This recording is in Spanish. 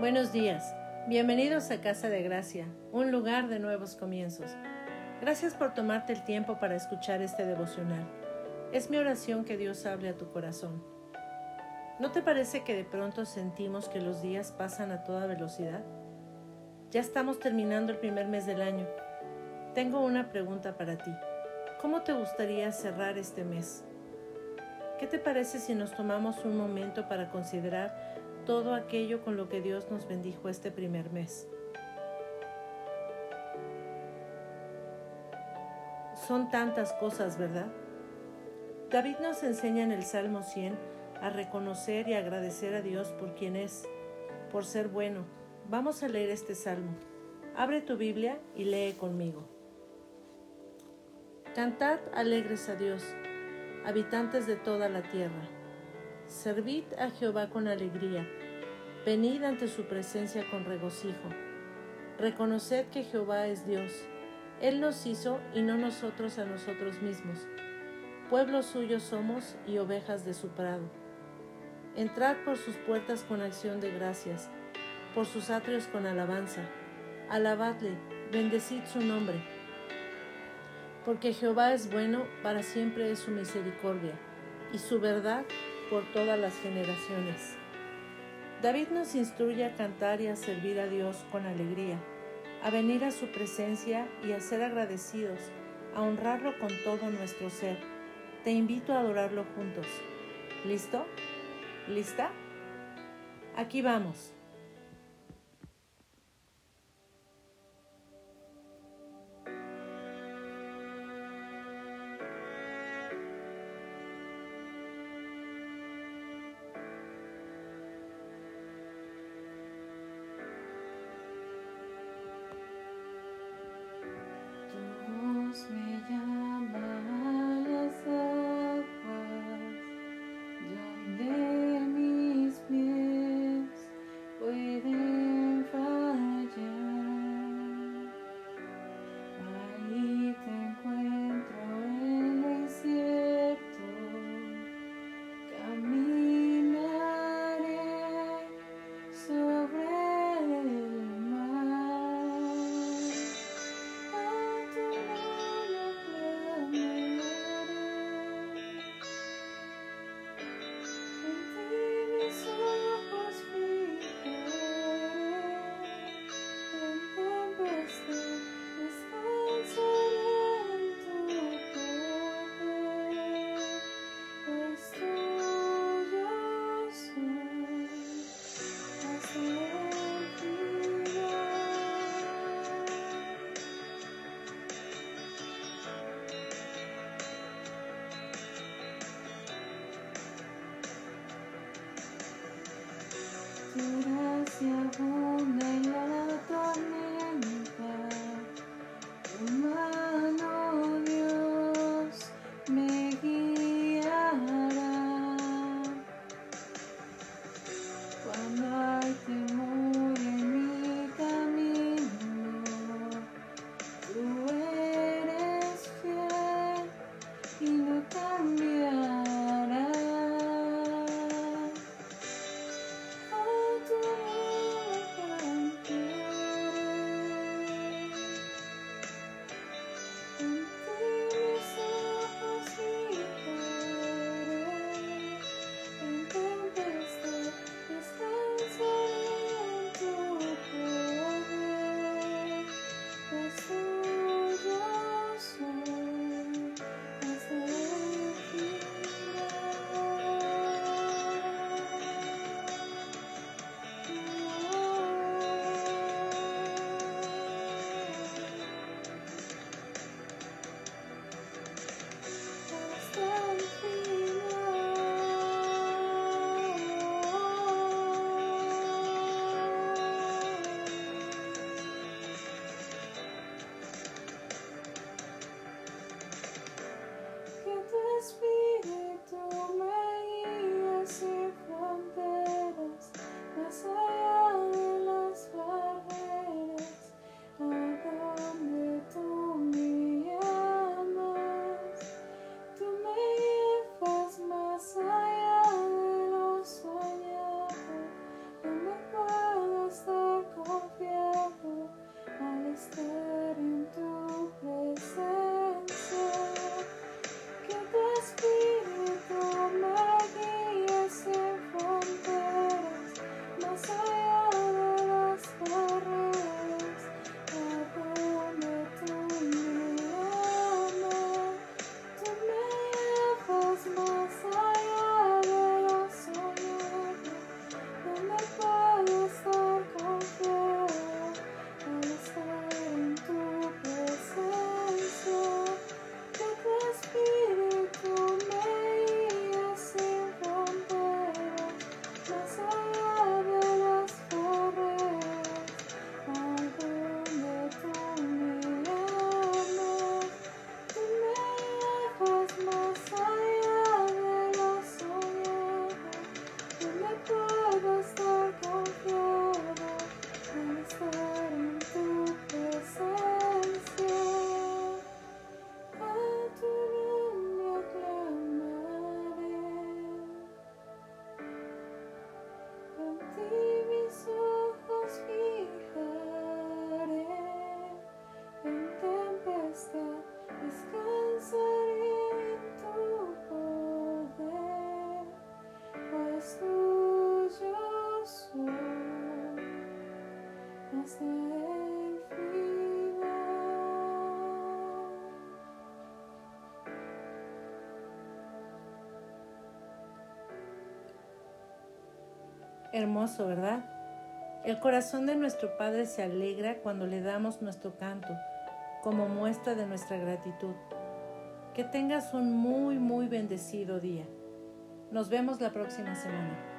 Buenos días, bienvenidos a Casa de Gracia, un lugar de nuevos comienzos. Gracias por tomarte el tiempo para escuchar este devocional. Es mi oración que Dios hable a tu corazón. ¿No te parece que de pronto sentimos que los días pasan a toda velocidad? Ya estamos terminando el primer mes del año. Tengo una pregunta para ti. ¿Cómo te gustaría cerrar este mes? ¿Qué te parece si nos tomamos un momento para considerar todo aquello con lo que Dios nos bendijo este primer mes. Son tantas cosas, ¿verdad? David nos enseña en el Salmo 100 a reconocer y agradecer a Dios por quien es, por ser bueno. Vamos a leer este salmo. Abre tu Biblia y lee conmigo. Cantad alegres a Dios, habitantes de toda la tierra. Servid a Jehová con alegría Venid ante su presencia con regocijo. Reconoced que Jehová es Dios. Él nos hizo y no nosotros a nosotros mismos. Pueblo suyo somos y ovejas de su prado. Entrad por sus puertas con acción de gracias, por sus atrios con alabanza. Alabadle, bendecid su nombre. Porque Jehová es bueno, para siempre es su misericordia, y su verdad por todas las generaciones. David nos instruye a cantar y a servir a Dios con alegría, a venir a su presencia y a ser agradecidos, a honrarlo con todo nuestro ser. Te invito a adorarlo juntos. ¿Listo? ¿Lista? Aquí vamos. Hermoso, ¿verdad? El corazón de nuestro Padre se alegra cuando le damos nuestro canto como muestra de nuestra gratitud. Que tengas un muy, muy bendecido día. Nos vemos la próxima semana.